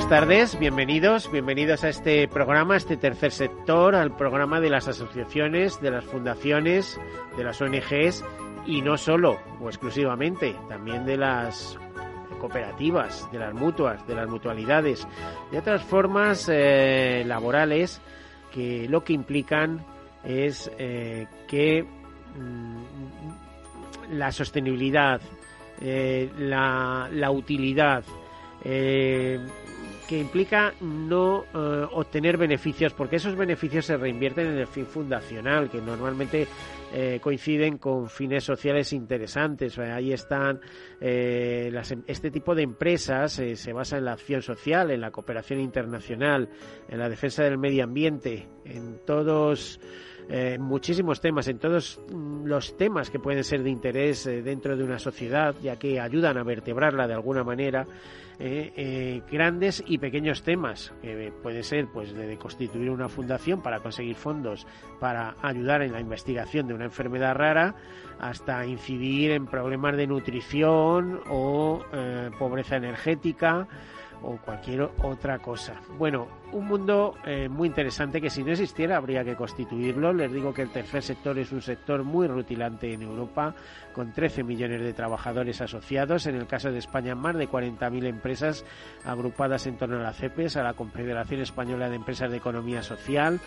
Buenas tardes, bienvenidos, bienvenidos a este programa, a este tercer sector, al programa de las asociaciones, de las fundaciones, de las ONGs y no solo o exclusivamente, también de las cooperativas, de las mutuas, de las mutualidades, de otras formas eh, laborales que lo que implican es eh, que mm, la sostenibilidad, eh, la, la, utilidad, que implica no obtener beneficios, porque esos beneficios se reinvierten en el fin fundacional, que normalmente eh, coinciden con fines sociales interesantes. ahí están eh, las, em, este tipo de empresas eh, se basa en la acción social, en la cooperación internacional, en la defensa del medio ambiente, en todos eh, muchísimos temas, en todos mm, los temas que pueden ser de interés eh, dentro de una sociedad, ya que ayudan a vertebrarla de alguna manera, eh, grandes y pequeños temas, que puede ser pues de constituir una fundación para conseguir fondos para ayudar en la investigación de una enfermedad rara, hasta incidir en problemas de nutrición o pobreza energética o cualquier otra cosa. Bueno, un mundo eh, muy interesante que si no existiera habría que constituirlo. Les digo que el tercer sector es un sector muy rutilante en Europa, con 13 millones de trabajadores asociados. En el caso de España, más de 40.000 empresas agrupadas en torno a la CEPES, a la Confederación Española de Empresas de Economía Social.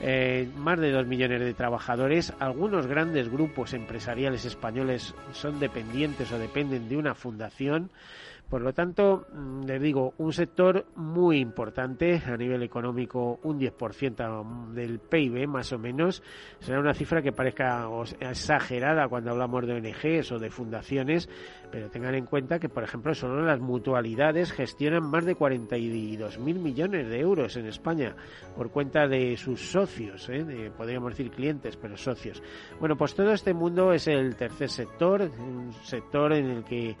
Eh, más de 2 millones de trabajadores. Algunos grandes grupos empresariales españoles son dependientes o dependen de una fundación. Por lo tanto, mm, les digo, un sector muy importante a nivel económico, un 10% del PIB más o menos. Será una cifra que parezca exagerada cuando hablamos de ONGs o de fundaciones, pero tengan en cuenta que, por ejemplo, solo las mutualidades gestionan más de 42.000 millones de euros en España por cuenta de sus socios, ¿eh? podríamos decir clientes, pero socios. Bueno, pues todo este mundo es el tercer sector, un sector en el que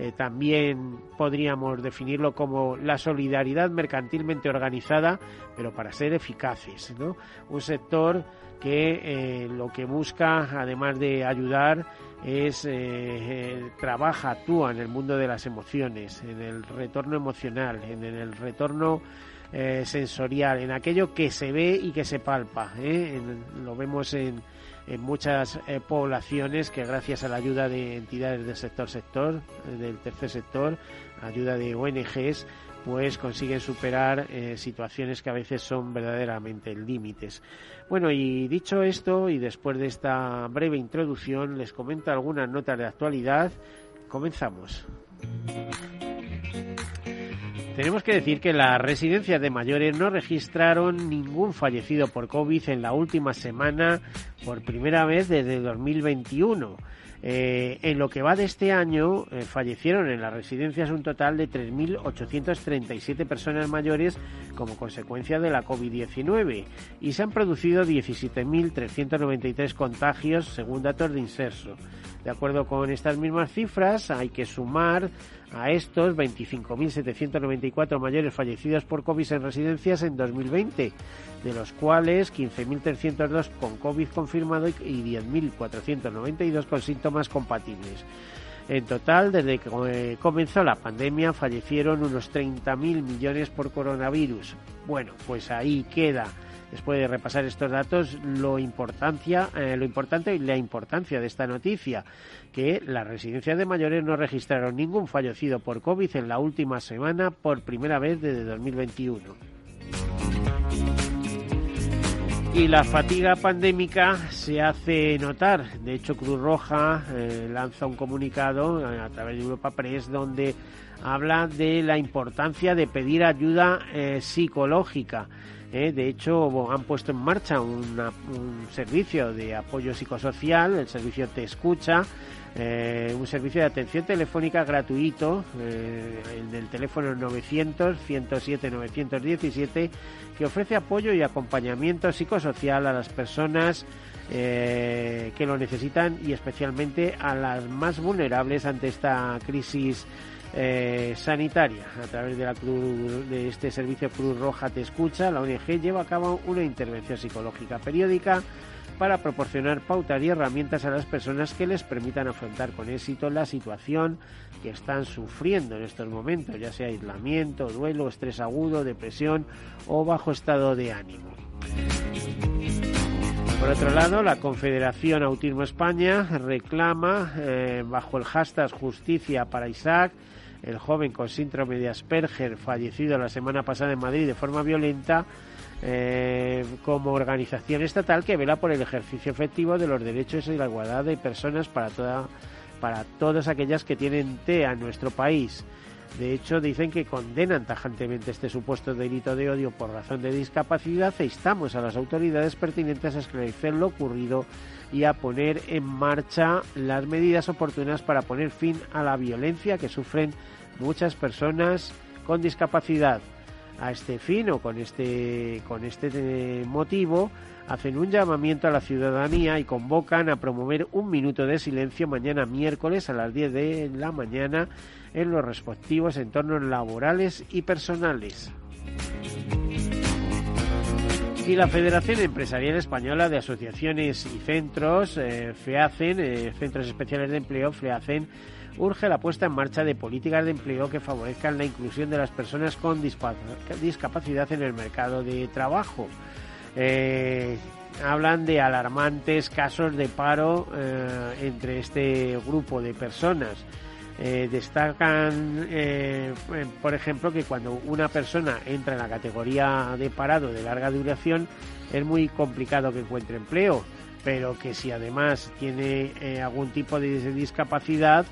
eh, también podríamos definirlo como la solidaridad mercantilmente organizada, pero para ser eficaces. ¿no? Un sector que eh, lo que busca, además de ayudar, es eh, trabaja, actúa en el mundo de las emociones, en el retorno emocional, en el retorno sensorial, en aquello que se ve y que se palpa. lo vemos en en muchas eh, poblaciones que gracias a la ayuda de entidades del sector sector, eh, del tercer sector, ayuda de ONGs, pues consiguen superar eh, situaciones que a veces son verdaderamente límites. Bueno, y dicho esto, y después de esta breve introducción, les comento algunas notas de actualidad. Comenzamos. Tenemos que decir que las residencias de mayores no registraron ningún fallecido por COVID en la última semana por primera vez desde 2021. Eh, en lo que va de este año, eh, fallecieron en las residencias un total de 3.837 personas mayores como consecuencia de la COVID-19 y se han producido 17.393 contagios según datos de Inserso. De acuerdo con estas mismas cifras, hay que sumar a estos 25.794 mayores fallecidos por COVID en residencias en 2020, de los cuales 15.302 con COVID confirmado y 10.492 con síntomas compatibles. En total, desde que eh, comenzó la pandemia, fallecieron unos 30.000 millones por coronavirus. Bueno, pues ahí queda después de repasar estos datos, lo, importancia, eh, lo importante y la importancia de esta noticia, que las residencias de mayores no registraron ningún fallecido por COVID en la última semana por primera vez desde 2021. Y la fatiga pandémica se hace notar. De hecho, Cruz Roja eh, lanza un comunicado a través de Europa Press donde habla de la importancia de pedir ayuda eh, psicológica. De hecho, han puesto en marcha un servicio de apoyo psicosocial, el servicio Te Escucha, eh, un servicio de atención telefónica gratuito, eh, el del teléfono 900-107-917, que ofrece apoyo y acompañamiento psicosocial a las personas eh, que lo necesitan y especialmente a las más vulnerables ante esta crisis sanitaria. A través de, la Cruz, de este servicio Cruz Roja Te Escucha, la ONG lleva a cabo una intervención psicológica periódica para proporcionar pautas y herramientas a las personas que les permitan afrontar con éxito la situación que están sufriendo en estos momentos, ya sea aislamiento, duelo, estrés agudo, depresión o bajo estado de ánimo. Por otro lado, la Confederación Autismo España reclama, eh, bajo el hashtag Justicia para Isaac, el joven con síndrome de Asperger fallecido la semana pasada en Madrid de forma violenta, eh, como organización estatal que vela por el ejercicio efectivo de los derechos y la igualdad de personas para, toda, para todas aquellas que tienen TEA en nuestro país. De hecho, dicen que condenan tajantemente este supuesto delito de odio por razón de discapacidad e instamos a las autoridades pertinentes a esclarecer lo ocurrido y a poner en marcha las medidas oportunas para poner fin a la violencia que sufren muchas personas con discapacidad a este fin o con este, con este motivo hacen un llamamiento a la ciudadanía y convocan a promover un minuto de silencio mañana miércoles a las 10 de la mañana en los respectivos entornos laborales y personales. Y la Federación Empresarial Española de Asociaciones y Centros, eh, FEACEN, eh, Centros Especiales de Empleo, FEACEN, urge la puesta en marcha de políticas de empleo que favorezcan la inclusión de las personas con discapacidad en el mercado de trabajo. Eh, hablan de alarmantes casos de paro entre este grupo de personas. Eh, destacan, por ejemplo, que cuando una persona entra en la categoría de parado de larga duración es muy complicado que encuentre empleo, pero que si además tiene algún tipo de discapacidad,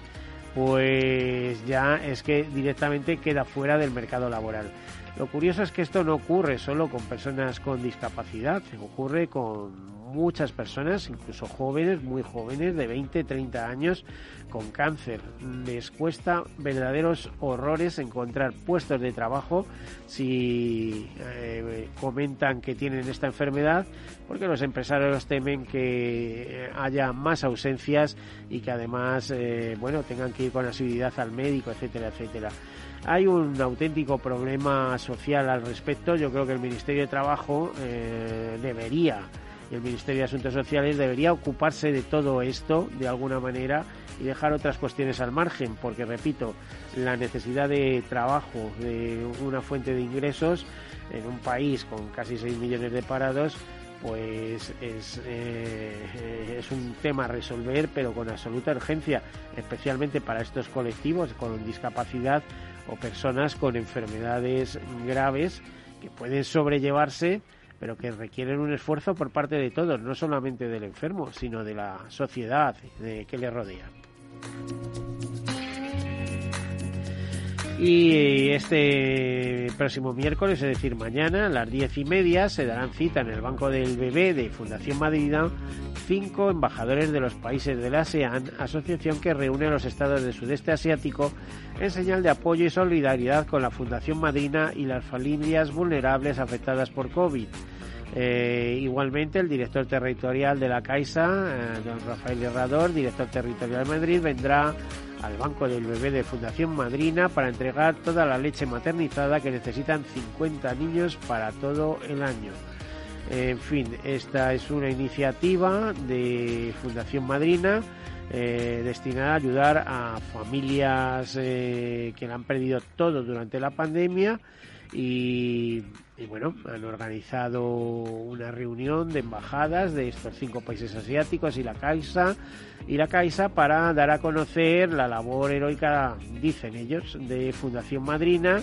pues ya es que directamente queda fuera del mercado laboral. Lo curioso es que esto no ocurre solo con personas con discapacidad, ocurre con muchas personas, incluso jóvenes, muy jóvenes, de 20, 30 años, con cáncer. Les cuesta verdaderos horrores encontrar puestos de trabajo si eh, comentan que tienen esta enfermedad, porque los empresarios temen que haya más ausencias y que además, eh, bueno, tengan que ir con asiduidad al médico, etcétera, etcétera. Hay un auténtico problema social al respecto. Yo creo que el Ministerio de Trabajo eh, debería el Ministerio de Asuntos Sociales debería ocuparse de todo esto de alguna manera y dejar otras cuestiones al margen, porque repito, la necesidad de trabajo, de una fuente de ingresos en un país con casi 6 millones de parados, pues es, eh, es un tema a resolver, pero con absoluta urgencia, especialmente para estos colectivos con discapacidad o personas con enfermedades graves que pueden sobrellevarse pero que requieren un esfuerzo por parte de todos, no solamente del enfermo, sino de la sociedad que le rodea. Y este próximo miércoles, es decir, mañana, a las diez y media, se darán cita en el Banco del Bebé de Fundación Madrina cinco embajadores de los países de la ASEAN, asociación que reúne a los estados del sudeste asiático en señal de apoyo y solidaridad con la Fundación Madrina y las familias vulnerables afectadas por COVID. Eh, igualmente, el director territorial de la Caixa, eh, don Rafael Herrador, director territorial de Madrid, vendrá al Banco del Bebé de Fundación Madrina para entregar toda la leche maternizada que necesitan 50 niños para todo el año. En fin, esta es una iniciativa de Fundación Madrina eh, destinada a ayudar a familias que han perdido todo durante la pandemia y, bueno, han organizado una reunión de embajadas de estos cinco países asiáticos y la Caixa y la Caixa para dar a conocer la labor heroica, dicen ellos, de Fundación Madrina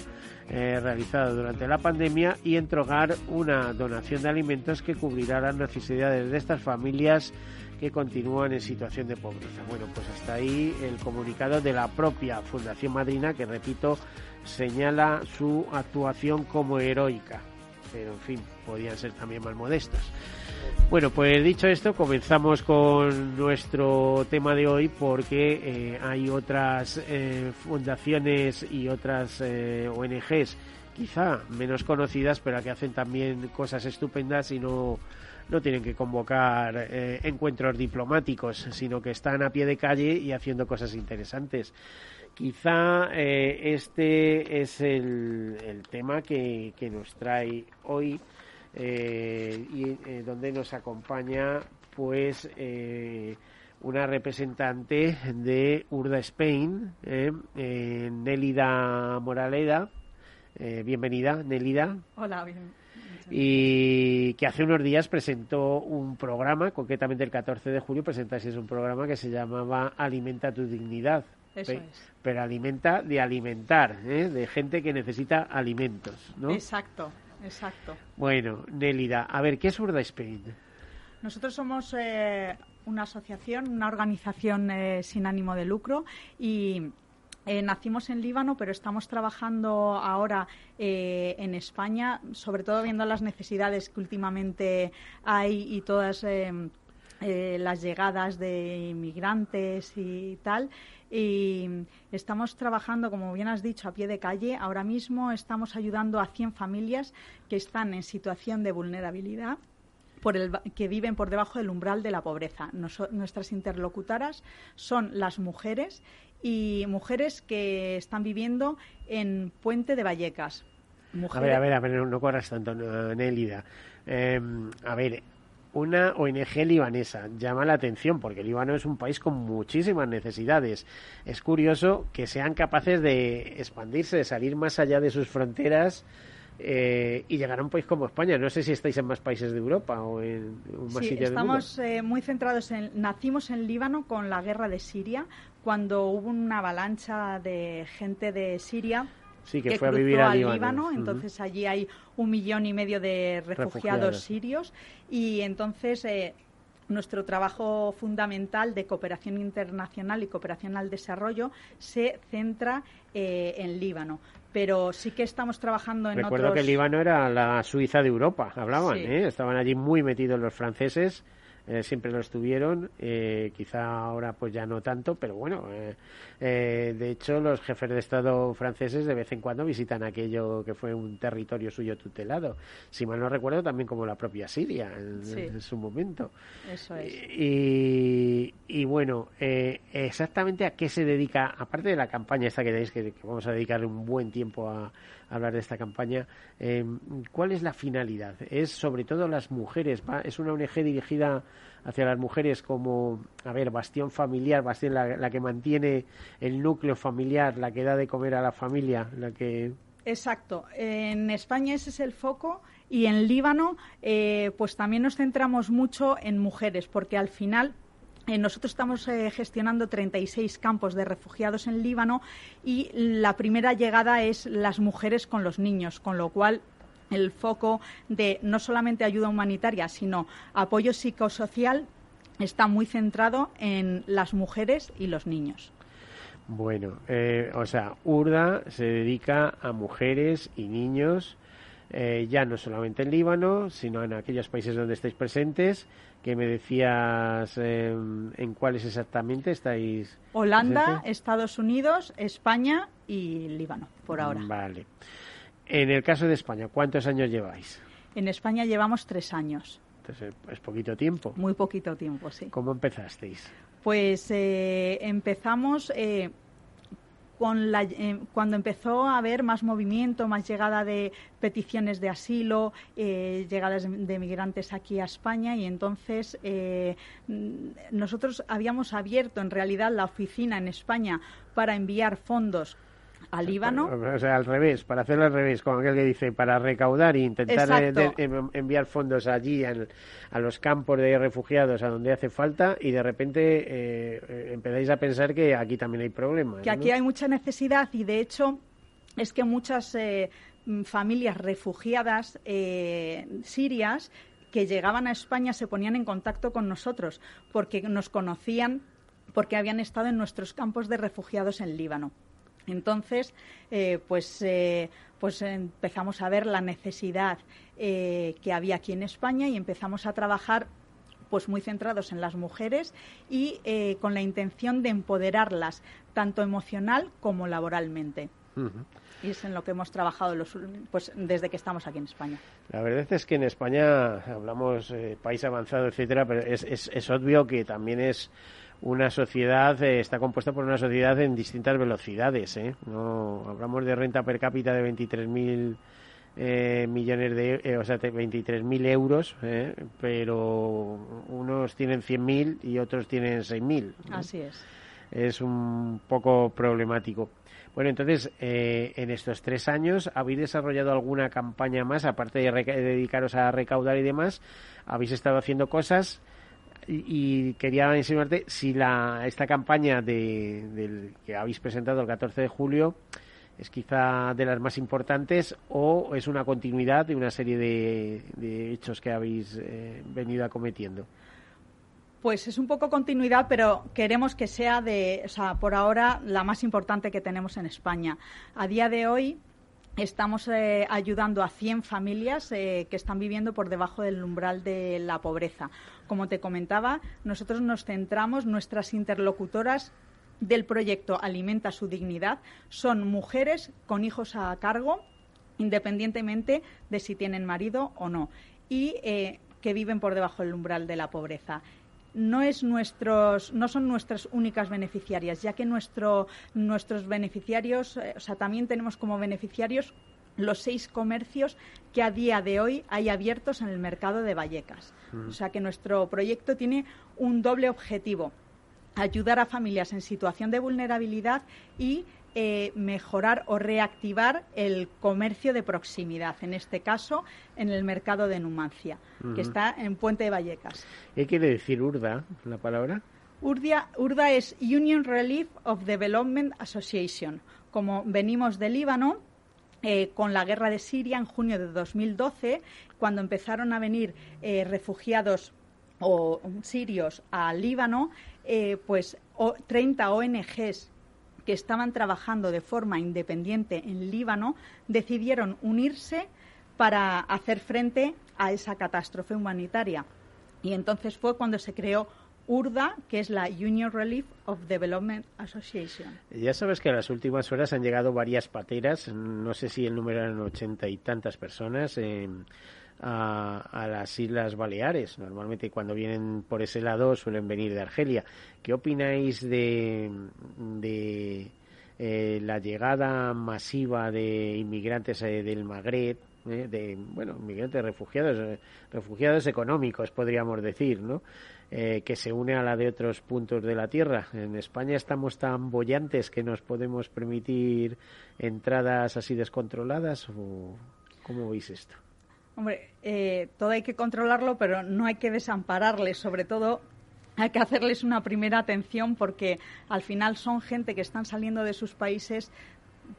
eh, realizada durante la pandemia y entregar una donación de alimentos que cubrirá las necesidades de estas familias que continúan en situación de pobreza. Bueno, pues hasta ahí el comunicado de la propia Fundación Madrina, que repito, señala su actuación como heroica, pero en fin, podían ser también más modestos. Bueno, pues dicho esto, comenzamos con nuestro tema de hoy porque eh, hay otras eh, fundaciones y otras eh, ONGs, quizá menos conocidas, pero que hacen también cosas estupendas y no, no tienen que convocar encuentros diplomáticos, sino que están a pie de calle y haciendo cosas interesantes. Quizá este es el, el tema que, que nos trae hoy eh, y eh, donde nos acompaña pues eh, una representante de Urda Spain, Nélida Moraleda. bienvenida, Nélida. Hola, bien. Y que hace unos días presentó un programa, concretamente el 14 de julio presentaste un programa que se llamaba Alimenta tu dignidad. Eso Pero alimenta de alimentar, de gente que necesita alimentos, ¿no? Exacto, Exacto. Bueno, Nélida, a ver, ¿qué es Urda Spain? Nosotros somos eh, una asociación, una organización eh, sin ánimo de lucro y eh, nacimos en Líbano, pero estamos trabajando ahora en España, sobre todo viendo las necesidades que últimamente hay y todas las llegadas de inmigrantes y tal. Y estamos trabajando, como bien has dicho, a pie de calle. Ahora mismo estamos ayudando a 100 familias que están en situación de vulnerabilidad. Por el, que viven por debajo del umbral de la pobreza. nuestras interlocutoras son las mujeres y mujeres que están viviendo en Puente de Vallecas. A ver, a ver, a ver, no corras tanto, Nélida. Em, a ver, una ONG libanesa. Llama la atención porque el Líbano es un país con muchísimas necesidades. Es curioso que sean capaces de expandirse, de salir más allá de sus fronteras. Eh, y llegar a un país como España. No sé si estáis en más países de Europa o en más sí, estamos eh, muy centrados en. Nacimos en Líbano con la guerra de Siria, cuando hubo una avalancha de gente de Siria Sí, que, fue a vivir al Líbano. Entonces allí hay un millón y medio de refugiados, sirios y entonces eh, nuestro trabajo fundamental de cooperación internacional y cooperación al desarrollo se centra eh, en Líbano. Pero sí que estamos trabajando en Recuerdo que el Líbano era la Suiza de Europa, hablaban, ¿eh? estaban allí muy metidos los franceses eh, siempre lo estuvieron, eh, quizá ahora pues ya no tanto, pero bueno, eh, de hecho los jefes de Estado franceses de vez en cuando visitan aquello que fue un territorio suyo tutelado, si mal no recuerdo también como la propia Siria en, su momento. Eso es. Y, y bueno, exactamente a qué se dedica, aparte de la campaña esta que tenéis, que vamos a dedicarle un buen tiempo a, hablar de esta campaña. Em, ¿Cuál es la finalidad? ¿Es sobre todo las mujeres? ¿Es una ONG dirigida hacia las mujeres como, a ver, bastión familiar, bastión la, que mantiene el núcleo familiar, la que da de comer a la familia, la que... Exacto. En España ese es el foco y en Líbano, eh, pues también nos centramos mucho en mujeres, porque al final nosotros estamos eh, gestionando 36 campos de refugiados en Líbano y la primera llegada es las mujeres con los niños, con lo cual el foco de no solamente ayuda humanitaria, sino apoyo psicosocial está muy centrado en las mujeres y los niños. Bueno, eh, o sea, URDA se dedica a mujeres y niños, ya no solamente en Líbano, sino en aquellos países donde estáis presentes que me decías em, en cuáles exactamente estáis. Holanda, Estados Unidos, España y Líbano, por ahora. Vale. En el caso de España, ¿cuántos años lleváis? En España llevamos tres años. Entonces, es poquito tiempo. Muy poquito tiempo, sí. ¿Cómo empezasteis? Pues eh, empezamos eh, eh, cuando empezó a haber más movimiento, más llegada de peticiones de asilo, eh, llegadas de, migrantes aquí a España y entonces eh, nosotros habíamos abierto en realidad la oficina en España para enviar fondos al Líbano. O sea, al revés, para hacerlo al revés, como aquel que dice, para recaudar e intentar em, enviar fondos allí a los campos de refugiados a donde hace falta y de repente eh, eh, empezáis a pensar que aquí también hay problemas. Que aquí hay mucha necesidad y de hecho es que muchas eh, familias refugiadas sirias que llegaban a España se ponían en contacto con nosotros porque nos conocían porque habían estado en nuestros campos de refugiados en Líbano. Entonces, eh, pues, eh, pues empezamos a ver la necesidad eh, que había aquí en España y empezamos a trabajar pues muy centrados en las mujeres y con la intención de empoderarlas tanto emocional como laboralmente. Y es en lo que hemos trabajado los, pues, desde que estamos aquí en España. La verdad es que en España hablamos país avanzado, etcétera, pero es, es, es obvio que también es una sociedad, eh, está compuesta por una sociedad en distintas velocidades. ¿eh? No, hablamos de renta per cápita de 23.000 eh, millones de, eh, o sea, 23.000 euros, eh, pero unos tienen 100.000 y otros tienen 6.000. Así es. Es un poco problemático. Bueno, entonces, en estos tres años, ¿habéis desarrollado alguna campaña más, aparte de, de dedicaros a recaudar y demás? ¿Habéis estado haciendo cosas? Y, quería insinuarte si la, esta campaña de, del, que habéis presentado el 14 de julio es quizá de las más importantes o es una continuidad de una serie de, hechos que habéis eh, venido acometiendo. Pues es un poco continuidad, pero queremos que sea de, o sea, por ahora la más importante que tenemos en España. A día de hoy Estamos eh, ayudando a 100 familias eh, que están viviendo por debajo del umbral de la pobreza. Como te comentaba, nosotros nos centramos, nuestras interlocutoras del proyecto Alimenta su dignidad son mujeres con hijos a cargo, independientemente de si tienen marido o no, y eh, que viven por debajo del umbral de la pobreza no, es nuestros, no son nuestras únicas beneficiarias, ya que nuestro, nuestros beneficiarios, eh, o sea, también tenemos como beneficiarios los seis comercios que a día de hoy hay abiertos en el mercado de Vallecas. O sea que nuestro proyecto tiene un doble objetivo ayudar a familias en situación de vulnerabilidad y eh, mejorar o reactivar el comercio de proximidad, en este caso en el mercado de Numancia, que está en Puente de Vallecas. ¿Qué quiere decir URDA, la palabra? Urdia, URDA es Union Relief of Development Association. Como venimos del Líbano, eh, con la guerra de Siria en junio de 2012, cuando empezaron a venir eh, refugiados o sirios al Líbano, pues 30 ONGs que estaban trabajando de forma independiente en Líbano decidieron unirse para hacer frente a esa catástrofe humanitaria. Y entonces fue cuando se creó URDA, que es la Union Relief of Development Association. Ya sabes que en las últimas horas han llegado varias pateras, no sé si el número eran ochenta y tantas personas. Eh, a, las Islas Baleares. Normalmente cuando vienen por ese lado suelen venir de Argelia. ¿Qué opináis de, de eh, la llegada masiva de inmigrantes eh, del Magreb? Eh, de bueno inmigrantes refugiados refugiados económicos podríamos decir no que se une a la de otros puntos de la tierra en España estamos tan bollantes que nos podemos permitir entradas así descontroladas o cómo veis esto Hombre, eh, todo hay que controlarlo, pero no hay que desampararles, sobre todo hay que hacerles una primera atención porque al final son gente que están saliendo de sus países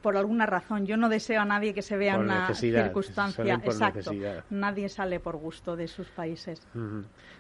por alguna razón. Yo no deseo a nadie que se vea en una circunstancia. Exacto. Nadie sale por gusto de sus países.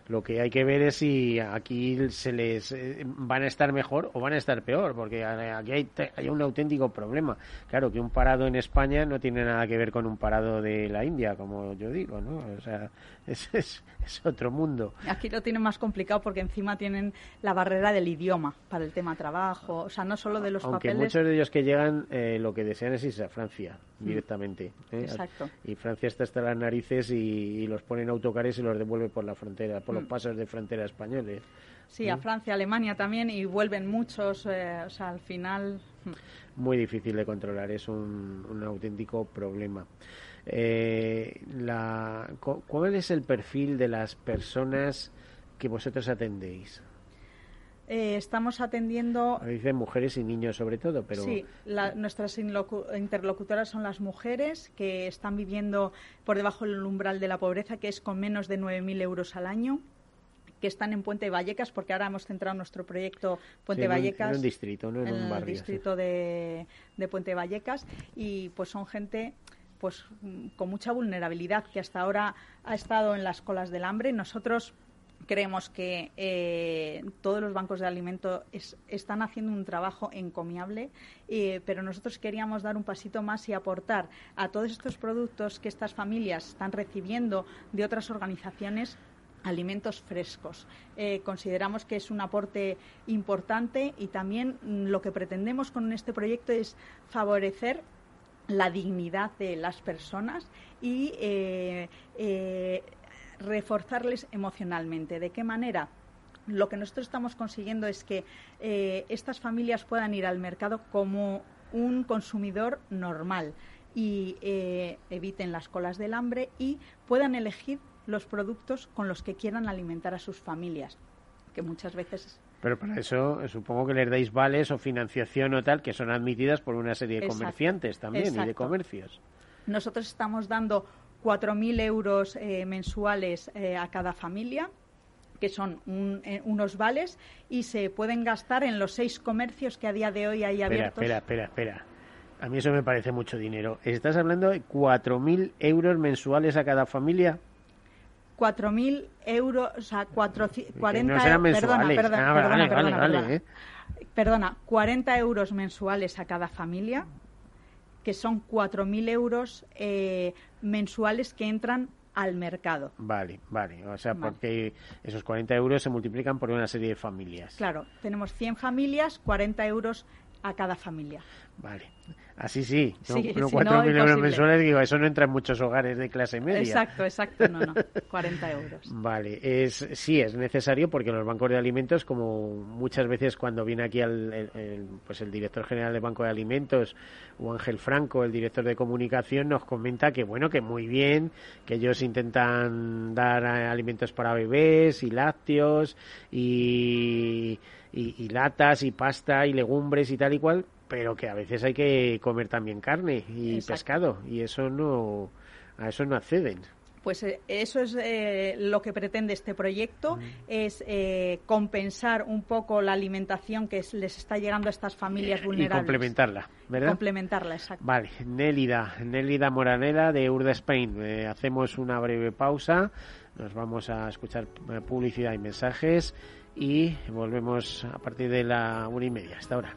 Lo que hay que ver es si aquí se les eh, van a estar mejor o van a estar peor, porque aquí hay, hay, un auténtico problema. Claro que un parado en España no tiene nada que ver con un parado de la India, como yo digo, ¿no? O sea, es, es, otro mundo. Aquí lo tienen más complicado porque encima tienen la barrera del idioma para el tema trabajo, o sea, no solo de los Aunque muchos de ellos que llegan eh, lo que desean es irse a Francia mm. directamente. ¿eh? Exacto. Y Francia está hasta las narices y, los pone en autocares y los devuelve por la frontera, por los mm. pasos de frontera españoles. Sí, a Francia, Alemania también y vuelven muchos, eh, o sea, al final. Mm. Muy difícil de controlar, es un, un auténtico problema. Eh, la, ¿Cuál es el perfil de las personas que vosotros atendéis? Eh, estamos atendiendo. Dicen mujeres y niños sobre todo, pero. Sí, nuestras interlocutoras son las mujeres que están viviendo por debajo del umbral de la pobreza, que es con menos de 9.000 euros al año que están en Puente Vallecas, porque ahora hemos centrado nuestro proyecto Puente Vallecas. En un distrito, ¿no? En, un barrio, el distrito de, de Puente Vallecas. Y pues son gente pues con mucha vulnerabilidad que hasta ahora ha estado en las colas del hambre. Nosotros Creemos que eh, todos los bancos de alimentos están haciendo un trabajo encomiable, eh, pero nosotros queríamos dar un pasito más y aportar a todos estos productos que estas familias están recibiendo de otras organizaciones alimentos frescos. Eh, consideramos que es un aporte importante y también lo que pretendemos con este proyecto es favorecer la dignidad de las personas y reforzarles emocionalmente. ¿De qué manera? Lo que nosotros estamos consiguiendo es que eh, estas familias puedan ir al mercado como un consumidor normal y eh, eviten las colas del hambre y puedan elegir los productos con los que quieran alimentar a sus familias, que muchas veces pero para eso eh, supongo que les dais vales o financiación o tal que son admitidas por una serie de comerciantes también y de comercios. Nosotros estamos dando 4.000 euros eh, mensuales eh, a cada familia que son eh, unos vales y se pueden gastar en los seis comercios que a día de hoy hay abiertos. Espera, espera, espera. A mí eso me parece mucho dinero. ¿Estás hablando de 4.000 euros mensuales a cada familia? 4.000 euros, o sea, 40 no mensuales. Perdona, ah, perdona, perdona, perdona, perdona, 40 euros mensuales a cada familia que son 4.000 euros eh, mensuales que entran al mercado. Vale, vale. O sea, porque esos 40 euros se multiplican por una serie de familias. Claro, tenemos 100 familias, 40 euros a cada familia. Vale. Así sí, no, sí, no 4.000 euros mensuales, digo, eso no entra en muchos hogares de clase media. Exacto, exacto, no, no, 40 euros. Vale, es, sí es necesario porque los bancos de alimentos, como muchas veces cuando viene aquí el, pues el director general del Banco de Alimentos o Ángel Franco, el director de comunicación, nos comenta que bueno, que muy bien, que ellos intentan dar alimentos para bebés y lácteos y, y latas y pasta y legumbres y tal y cual, pero que a veces hay que comer también carne y pescado y eso no a eso no acceden. Pues eh, eso es eh, lo que pretende este proyecto, es eh, compensar un poco la alimentación que les está llegando a estas familias vulnerables. Y complementarla, ¿verdad? Complementarla, exacto. Vale, Nélida, Nélida Moranera de Urda Spain. hacemos una breve pausa, nos vamos a escuchar publicidad y mensajes y volvemos a partir de la una y media. Hasta ahora.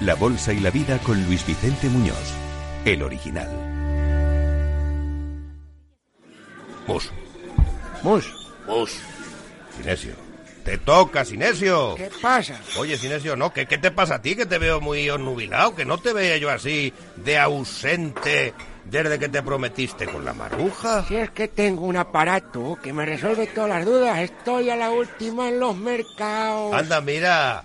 la bolsa y la vida con Luis Vicente Muñoz, el original. Mus. Mus. Mus. Sinesio. Te toca, Sinesio. ¿Qué pasa? Oye, Sinesio, no, ¿qué, ¿qué te pasa a ti? Que te veo muy onnubilado, que no te veía yo así de ausente desde que te prometiste con la maruja. Si es que tengo un aparato que me resuelve todas las dudas, estoy a la última en los mercados. Anda, mira,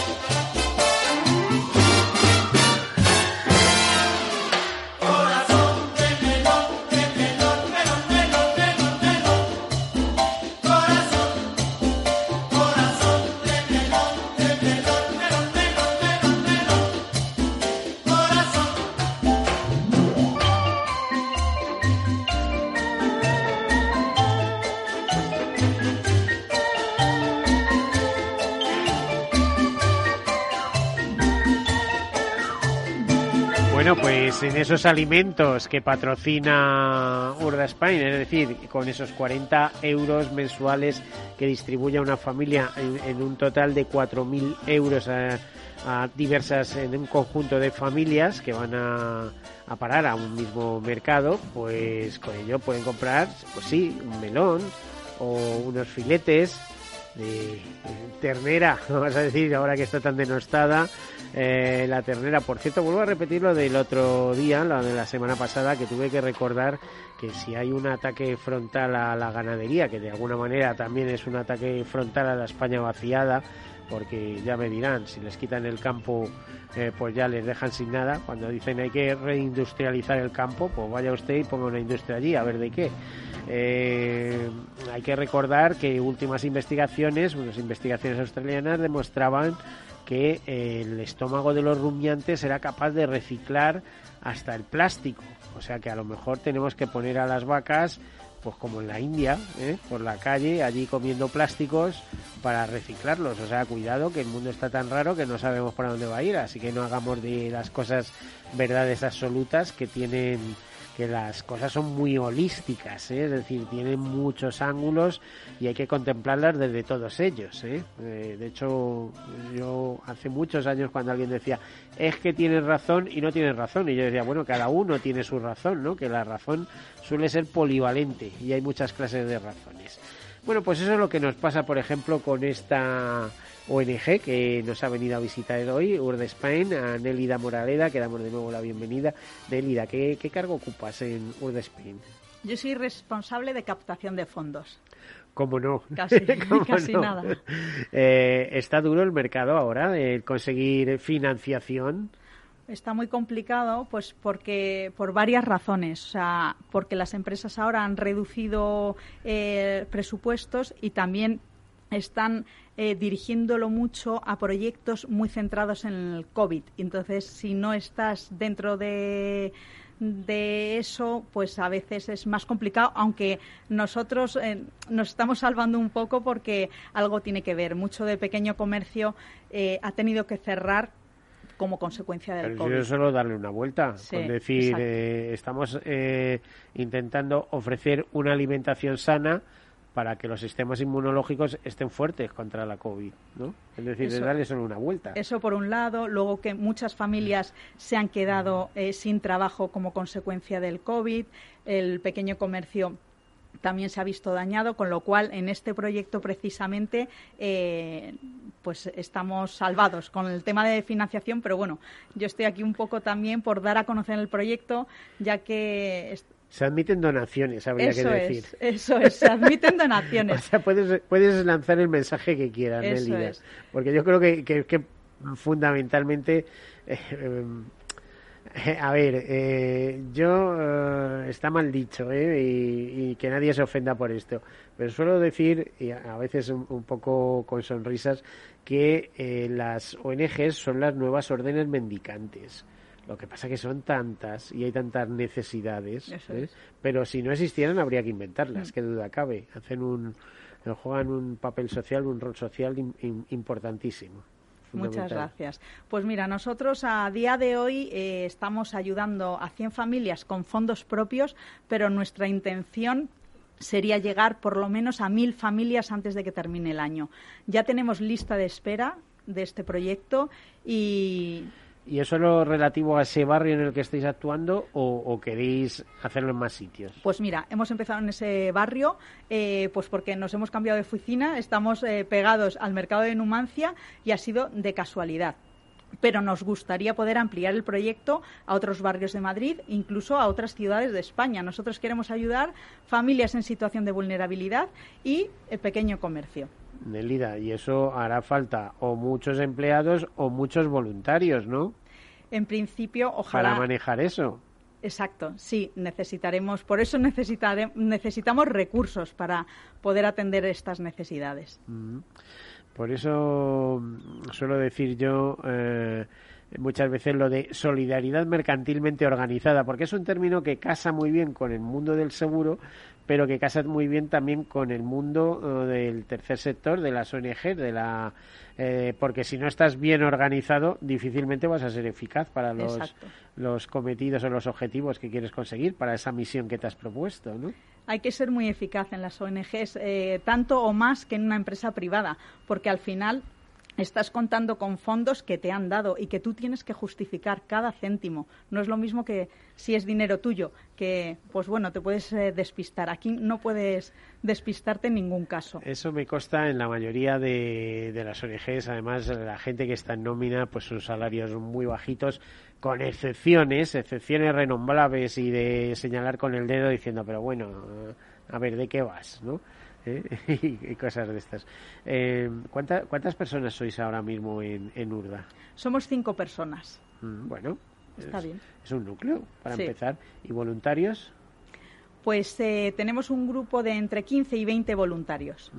Bueno, pues en esos alimentos que patrocina Urda Spain, es decir, con esos 40 euros mensuales que distribuye a una familia en, un total de 4.000 euros a, diversas, en un conjunto de familias que van a, a parar a un mismo mercado, pues con ello pueden comprar, pues sí, un melón o unos filetes de ternera, vamos a decir, ahora que está tan denostada, eh, la ternera. Por cierto, vuelvo a repetir lo del otro día, lo de la semana pasada, que tuve que recordar que si hay un ataque frontal a la ganadería, que de alguna manera también es un ataque frontal a la España vaciada, porque ya me dirán, si les quitan el campo, eh, pues ya les dejan sin nada. Cuando dicen hay que reindustrializar el campo, pues vaya usted y ponga una industria allí, a ver de qué. Eh, hay que recordar que últimas investigaciones, unas investigaciones australianas demostraban que eh, el estómago de los rumiantes era capaz de reciclar hasta el plástico. O sea que a lo mejor tenemos que poner a las vacas, pues como en la India, ¿eh? por la calle, allí comiendo plásticos para reciclarlos. O sea, cuidado que el mundo está tan raro que no sabemos para dónde va a ir. Así que no hagamos de las cosas verdades absolutas que tienen que las cosas son muy holísticas, ¿eh? es decir, tienen muchos ángulos y hay que contemplarlas desde todos ellos. ¿eh? Eh, de hecho, yo hace muchos años cuando alguien decía, es que tienes razón y no tienes razón, y yo decía, bueno, cada uno tiene su razón, ¿no? que la razón suele ser polivalente y hay muchas clases de razones. Bueno, pues eso es lo que nos pasa, por ejemplo, con esta ONG que nos ha venido a visitar hoy, Urde Spain, a Nélida Moraleda, que damos de nuevo la bienvenida. Nélida, ¿qué, qué cargo ocupas en Urde Spain? Yo soy responsable de captación de fondos. ¿Cómo no? Casi, ¿Cómo casi no? nada. Eh, ¿Está duro el mercado ahora de conseguir financiación? Está muy complicado, pues porque por varias razones, o sea, porque las empresas ahora han reducido eh, presupuestos y también están eh, dirigiéndolo mucho a proyectos muy centrados en el COVID. Entonces, si no estás dentro de, de eso, pues a veces es más complicado, aunque nosotros eh, nos estamos salvando un poco porque algo tiene que ver. Mucho de pequeño comercio eh, ha tenido que cerrar como consecuencia del Pero COVID. yo solo darle una vuelta, Sí, con decir, eh, estamos eh, intentando ofrecer una alimentación sana para que los sistemas inmunológicos estén fuertes contra la COVID, ¿no? Es decir, de Eso- darle solo una vuelta. Eso por un lado, luego que muchas familias se han quedado eh, sin trabajo como consecuencia del COVID, el pequeño comercio también se ha visto dañado, con lo cual en este proyecto precisamente eh, pues estamos salvados con el tema de financiación, pero bueno, yo estoy aquí un poco también por dar a conocer el proyecto, ya que Se admiten donaciones, habría eso que decir. es, eso es, se admiten O donaciones. sea, puedes, puedes lanzar el mensaje que quieras, es. Porque yo creo que, que, que fundamentalmente, eh, eh, a ver, eh, yo eh, está mal dicho, ¿eh? y, y que nadie se ofenda por esto, pero suelo decir, y a veces un, un poco con sonrisas, que las ONGs son las nuevas órdenes mendicantes. Lo que pasa que son tantas y hay tantas necesidades, ¿eh? es. pero si no existieran habría que inventarlas, qué duda cabe. Hacen un, juegan un papel social, un rol social im- im- importantísimo. Muchas gracias. Pues mira, nosotros a día de hoy eh, estamos ayudando a 100 familias con fondos propios, pero nuestra intención sería llegar por lo menos a mil familias antes de que termine el año. Ya tenemos lista de espera de este proyecto y ¿Y eso es lo relativo a ese barrio en el que estáis actuando o, queréis hacerlo en más sitios? Pues mira, hemos empezado en ese barrio, eh, pues porque nos hemos cambiado de oficina, estamos eh, pegados al mercado de Numancia y ha sido de casualidad. Pero nos gustaría poder ampliar el proyecto a otros barrios de Madrid, incluso a otras ciudades de España. Nosotros queremos ayudar familias en situación de vulnerabilidad y el pequeño comercio. Nelida, y eso hará falta o muchos empleados o muchos voluntarios, ¿no? En principio, ojalá. Para manejar eso. Exacto, sí, necesitaremos, por eso necesitare, necesitamos recursos para poder atender estas necesidades. Mm. Por eso mm, suelo decir yo eh, muchas veces lo de solidaridad mercantilmente organizada, porque es un término que casa muy bien con el mundo del seguro, pero que casa muy bien también con el mundo eh, del tercer sector, de las ONG, de la eh, porque si no estás bien organizado, difícilmente vas a ser eficaz para los, Exacto. los cometidos o los objetivos que quieres conseguir para esa misión que te has propuesto, ¿no? Hay que ser muy eficaz en las ONGs, eh, tanto o más que en una empresa privada, porque al final estás contando con fondos que te han dado y que tú tienes que justificar cada céntimo. No es lo mismo que si es dinero tuyo, que pues bueno, te puedes eh, despistar. Aquí no puedes despistarte en ningún caso. Eso me consta en la mayoría de, de las ONGs. Además, la gente que está en nómina, pues sus salarios muy bajitos, con excepciones, excepciones renombrables y de señalar con el dedo diciendo, pero bueno, a ver, ¿de qué vas? ¿no? ¿Eh? y cosas de estas. Eh, ¿cuánta, ¿Cuántas personas sois ahora mismo en, en Urda? Somos cinco personas. Mm, bueno, Está es, bien. es un núcleo para Sí. empezar. ¿Y voluntarios? Pues eh, tenemos un grupo de entre 15 y 20 voluntarios.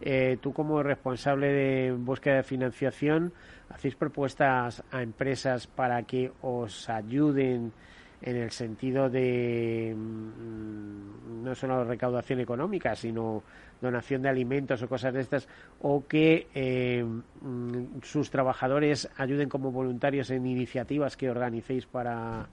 Eh, tú como responsable de búsqueda de financiación, ¿hacéis propuestas a empresas para que os ayuden en el sentido de mm, no solo recaudación económica, sino donación de alimentos o cosas de estas, o que eh, mm, sus trabajadores ayuden como voluntarios en iniciativas que organicéis para,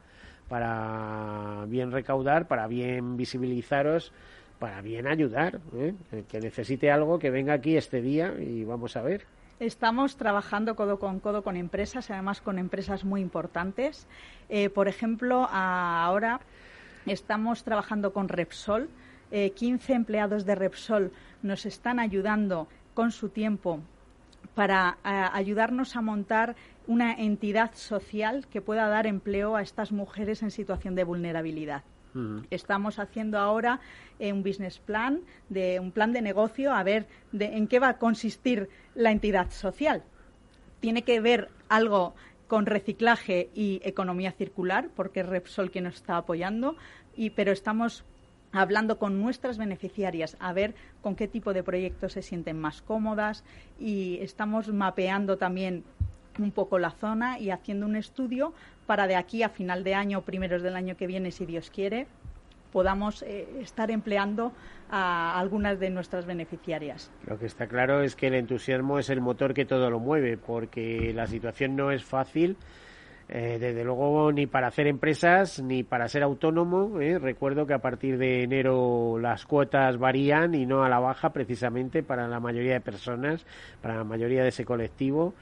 para bien recaudar, para bien visibilizaros, para bien ayudar. ¿eh? El que necesite algo, que venga aquí este día y vamos a ver. Estamos trabajando codo con codo con empresas, además con empresas muy importantes. Eh, por ejemplo, ahora estamos trabajando con Repsol. Eh, 15 empleados de Repsol nos están ayudando con su tiempo para eh, ayudarnos a montar una entidad social que pueda dar empleo a estas mujeres en situación de vulnerabilidad. Estamos haciendo ahora eh, un business plan, de un plan de negocio, a ver de, en qué va a consistir la entidad social. Tiene que ver algo con reciclaje y economía circular, porque es Repsol quien nos está apoyando, y, pero estamos hablando con nuestras beneficiarias a ver con qué tipo de proyectos se sienten más cómodas y estamos mapeando también un poco la zona y haciendo un estudio para de aquí a final de año primeros del año que viene, si Dios quiere, podamos eh, estar empleando a algunas de nuestras beneficiarias. Lo que está claro es que el entusiasmo es el motor que todo lo mueve, porque la situación no es fácil. eh, desde luego ni para hacer empresas ni para ser autónomo. ¿eh? Recuerdo que a partir de enero las cuotas varían y no a la baja precisamente para la mayoría de personas, para la mayoría de ese colectivo.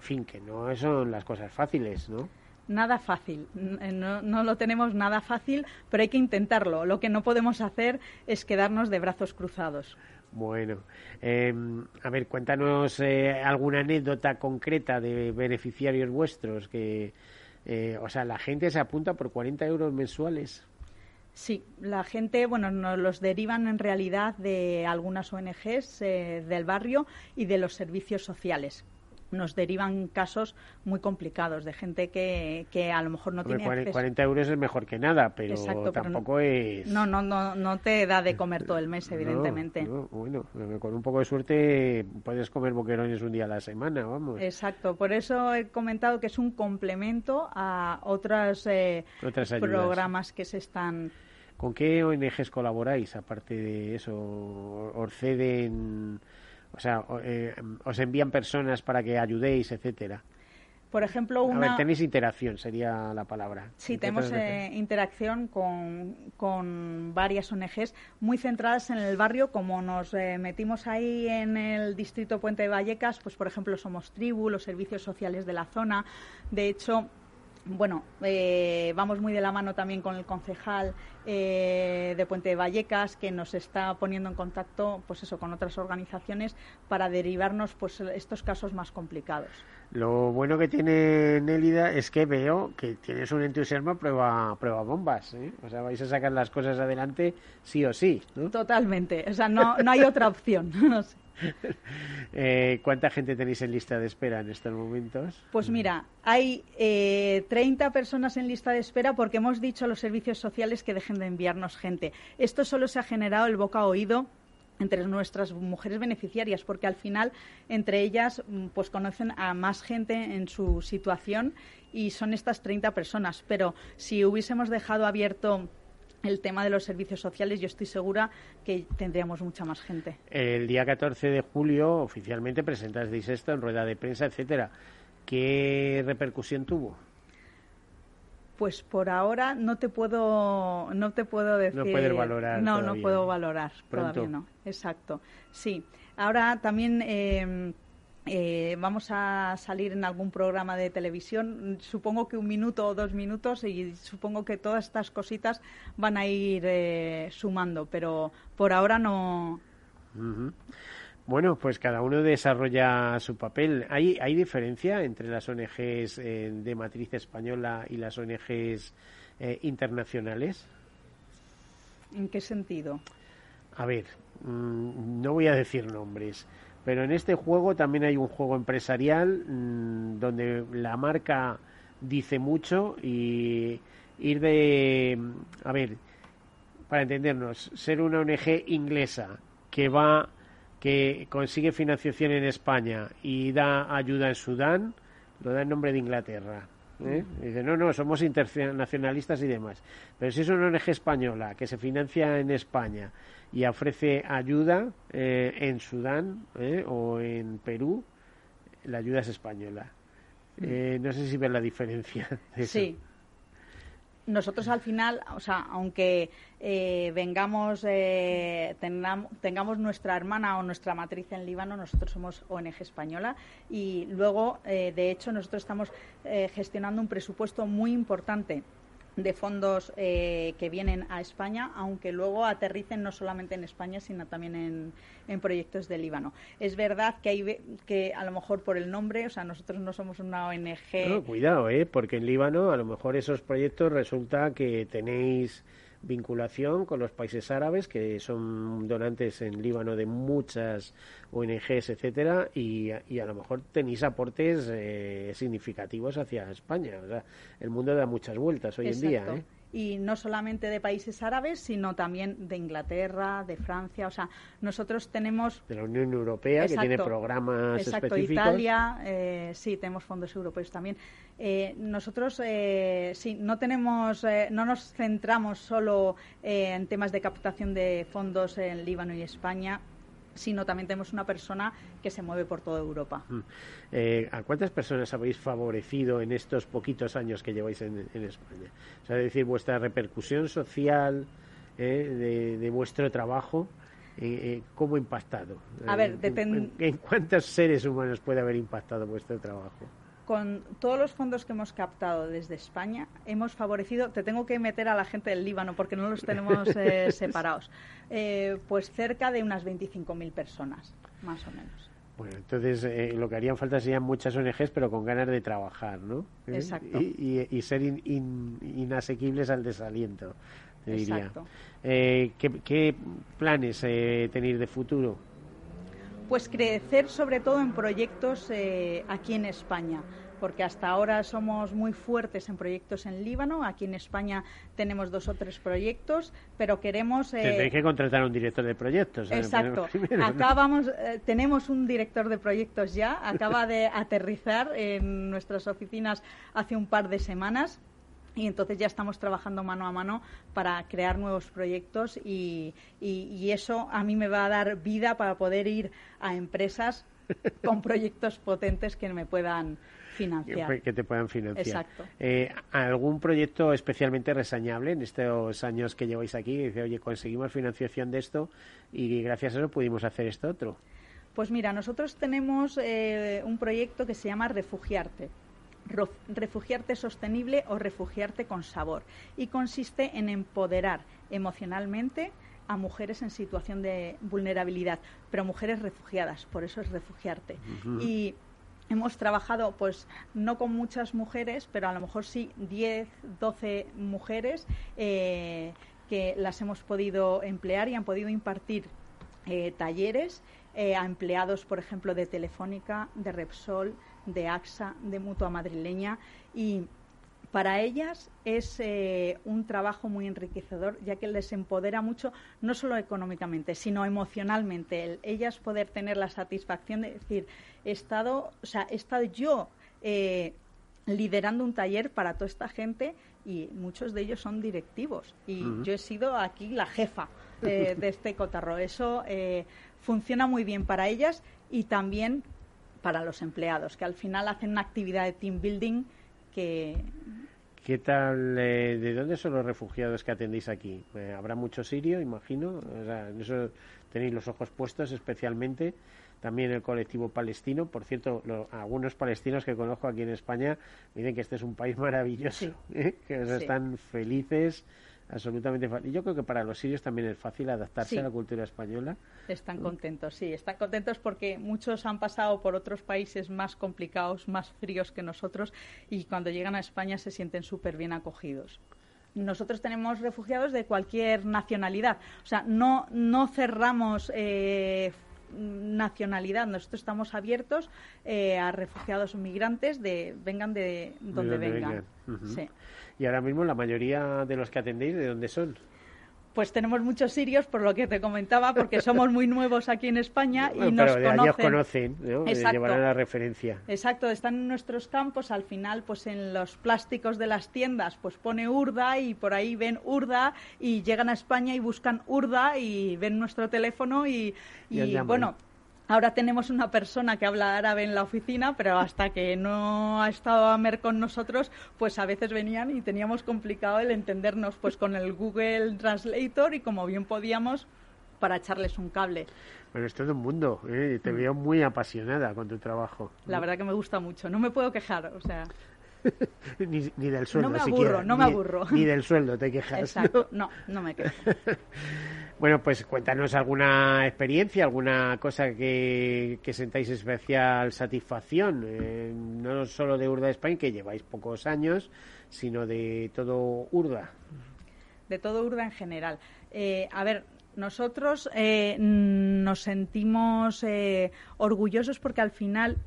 En fin, que no son las cosas fáciles, ¿no? Nada fácil, N- no, no lo tenemos nada fácil, pero hay que intentarlo. Lo que no podemos hacer es quedarnos de brazos cruzados. Bueno, eh, a ver, cuéntanos eh, alguna anécdota concreta de beneficiarios vuestros que, eh, o sea, la gente se apunta por 40 euros mensuales. Sí, la gente, bueno, nos los derivan en realidad de algunas ONGs eh, del barrio y de los servicios sociales. Nos derivan casos muy complicados de gente que, que a lo mejor no Hombre, tiene cuare- acceso. 40 euros es mejor que nada, pero Exacto, pero tampoco no- es... No, no, no, no te da de comer todo el mes, evidentemente. no, bueno, eh, con un poco de suerte puedes comer boquerones un día a la semana, vamos. Exacto, por eso he comentado que es un complemento a otros eh, Otras ayudas. programas que se están. ¿Con qué ONGs colaboráis, aparte de eso? ¿Os ceden, O sea, eh, os envían personas para que ayudéis, etcétera. Por ejemplo, una... A ver, tenéis interacción, sería la palabra. Sí, tenemos eh, interacción con, con, varias ONGs muy centradas en el barrio. Como nos eh, metimos ahí en el distrito Puente de Vallecas, pues por ejemplo somos tribu, los servicios sociales de la zona. De hecho, bueno, eh, vamos muy de la mano también con el concejal eh, de Puente de Vallecas, que nos está poniendo en contacto, pues eso, con otras organizaciones para derivarnos, pues, estos casos más complicados. Lo bueno que tiene Nélida es que veo que tienes un entusiasmo prueba, prueba bombas, ¿eh? O sea, vais a sacar las cosas adelante sí o sí, Totalmente, o sea, no, no hay otra opción. no sé. Eh, ¿Cuánta gente tenéis en lista de espera en estos momentos? Pues mira, hay eh, 30 personas en lista de espera porque hemos dicho a los servicios sociales que dejen de enviarnos gente. Esto solo se ha generado el boca a oído entre nuestras mujeres beneficiarias, porque al final entre ellas mm, pues conocen a más gente en su situación y son estas 30 personas. Pero si hubiésemos dejado abierto el tema de los servicios sociales, yo estoy segura que tendríamos mucha más gente. El día 14 de julio oficialmente presentasteis esto en rueda de prensa, etcétera. ¿Qué repercusión tuvo? Pues por ahora no te puedo no te puedo decir. No puedes valorar. No, no puedo valorar. Todavía no. Exacto. Sí. Ahora también. Eh, eh, vamos a salir en algún programa de televisión, supongo que un minuto o dos minutos y supongo que todas estas cositas van a ir eh, sumando, pero por ahora no. Bueno, pues cada uno desarrolla su papel. ¿Hay, hay diferencia entre las ONGs eh, de matriz española y las ONGs internacionales? ¿En qué sentido? A ver, mm, no voy a decir nombres pero en este juego también hay un juego empresarial mm, donde la marca dice mucho y ir de, mm, a ver, para entendernos, ser una ONG inglesa que va, que consigue financiación en España y da ayuda en Sudán, lo da en nombre de Inglaterra. ¿eh? Dice, no, no, somos internacionalistas y demás. Pero si es una ONG española que se financia en España y ofrece ayuda eh, en Sudán eh, o en Perú, la ayuda es española. Mm. Eh, no sé si ven la diferencia. Sí. Nosotros al final, o sea, aunque vengamos, tengamos, nuestra hermana o nuestra matriz en Líbano, nosotros somos ONG española y luego, de hecho, nosotros estamos gestionando un presupuesto muy importante de fondos eh, que vienen a España, aunque luego aterricen no solamente en España, sino también en, en, proyectos de Líbano. Es verdad que hay que a lo mejor por el nombre, o sea, nosotros no somos una ONG. No, cuidado, ¿eh? porque en Líbano a lo mejor esos proyectos resulta que tenéis vinculación con los países árabes que son donantes en Líbano de muchas ONGs, etcétera, y, a lo mejor tenéis aportes eh, significativos hacia España. el mundo da muchas vueltas hoy en día. ¿eh? Y no solamente de países árabes, sino también de Inglaterra, de Francia. O sea, nosotros tenemos. De la Unión Europea, que tiene programas exacto, Italia, eh, sí, tenemos fondos europeos también. Eh, nosotros, eh, sí, no tenemos, eh, no nos centramos solo en temas de captación de fondos en Líbano y España sino también tenemos una persona que se mueve por toda Europa. Mm. Eh, ¿A cuántas personas habéis favorecido en estos poquitos años que lleváis en, España? O sea, es decir, vuestra repercusión social eh, de, vuestro trabajo, eh, ¿cómo ha impactado? A ver, ¿En cuántos seres humanos puede haber impactado vuestro trabajo? Con todos los fondos que hemos captado desde España, hemos favorecido, te tengo que meter a la gente del Líbano porque no los tenemos eh, separados, eh, pues cerca de unas 25.000 personas, más o menos. Bueno, entonces eh, lo que harían falta serían muchas ONGs, pero con ganas de trabajar, ¿no? Exacto. Y, ser inasequibles al desaliento, te diría. Exacto. ¿qué, ¿qué, planes tenéis de futuro? Pues crecer sobre todo en proyectos aquí en España porque hasta ahora somos muy fuertes en proyectos en Líbano. Aquí en España tenemos dos o tres proyectos, pero queremos. Eh... Tendréis que contratar a un director de proyectos. Exacto. Acá vamos, eh, tenemos un director de proyectos ya. Acaba de aterrizar en nuestras oficinas hace un par de semanas y entonces ya estamos trabajando mano a mano para crear nuevos proyectos y, y, eso a mí me va a dar vida para poder ir a empresas con proyectos potentes que me puedan financiar. Que te puedan financiar. Exacto. Eh, ¿Algún proyecto especialmente resañable en estos años que lleváis aquí? Dice, oye, conseguimos financiación de esto y gracias a eso pudimos hacer esto otro. Pues mira, nosotros tenemos eh, un proyecto que se llama Refugiarte refugiarte sostenible o refugiarte con sabor. Y consiste en empoderar emocionalmente a mujeres en situación de vulnerabilidad, pero mujeres refugiadas, por eso es refugiarte. Y hemos trabajado, pues, no con muchas mujeres, pero a lo mejor sí 10, 12 mujeres eh, que las hemos podido emplear y han podido impartir eh, talleres eh, a empleados, por ejemplo, de Telefónica, de Repsol, de AXA, de Mutua Madrileña y para ellas es eh, un trabajo muy enriquecedor, ya que les empodera mucho, no solo económicamente, sino emocionalmente. ellas poder tener la satisfacción de decir, he estado, o sea, he estado yo eh, liderando un taller para toda esta gente y muchos de ellos son directivos. Y yo he sido aquí la jefa de este cotarro. Eso eh, funciona muy bien para ellas y también para los empleados, que al final hacen una actividad de team building que... ¿Qué tal? Eh, ¿De dónde son los refugiados que atendéis aquí? Eh, ¿Habrá mucho sirio, imagino? O sea, en eso tenéis los ojos puestos especialmente. También el colectivo palestino. Por cierto, algunos palestinos que conozco aquí en España dicen que este es un país maravilloso, ¿eh? que están felices absolutamente fácil. Yo creo que para los sirios también es fácil adaptarse a la cultura española. Están contentos, sí, están contentos porque muchos han pasado por otros países más complicados, más fríos que nosotros y cuando llegan a España se sienten súper bien acogidos. Nosotros tenemos refugiados de cualquier nacionalidad, o sea, no, no cerramos eh, nacionalidad. Nosotros estamos abiertos eh, a refugiados o migrantes de vengan de donde, vengan. Y ahora mismo la mayoría de los que atendéis, ¿de dónde son? Pues tenemos muchos sirios, por lo que te comentaba, porque somos muy nuevos aquí en España y nos conocen. conocen, ¿no? Llevarán la referencia. Exacto, están en nuestros campos, al final, pues en los plásticos de las tiendas, pues pone Urda y por ahí ven Urda y llegan a España y buscan Urda y ven nuestro teléfono y, y bueno Ahora tenemos una persona que habla árabe en la oficina, pero hasta que no ha estado Amer con nosotros, pues a veces venían y teníamos complicado el entendernos pues con el Google Translator y como bien podíamos para echarles un cable. Bueno, es todo un mundo, ¿eh? te mm. veo muy apasionada con tu trabajo. La verdad que me gusta mucho, no me puedo quejar, o sea... ni, del sueldo. No me aburro, no me aburro. Ni del sueldo te quejas. Exacto, no, no me quejo. Bueno, pues cuéntanos alguna experiencia, alguna cosa que, sentáis especial satisfacción, eh, no solo de Urda Spain, que lleváis pocos años, sino de todo Urda. De todo Urda en general. Eh, a ver, nosotros eh, nos sentimos orgullosos porque al final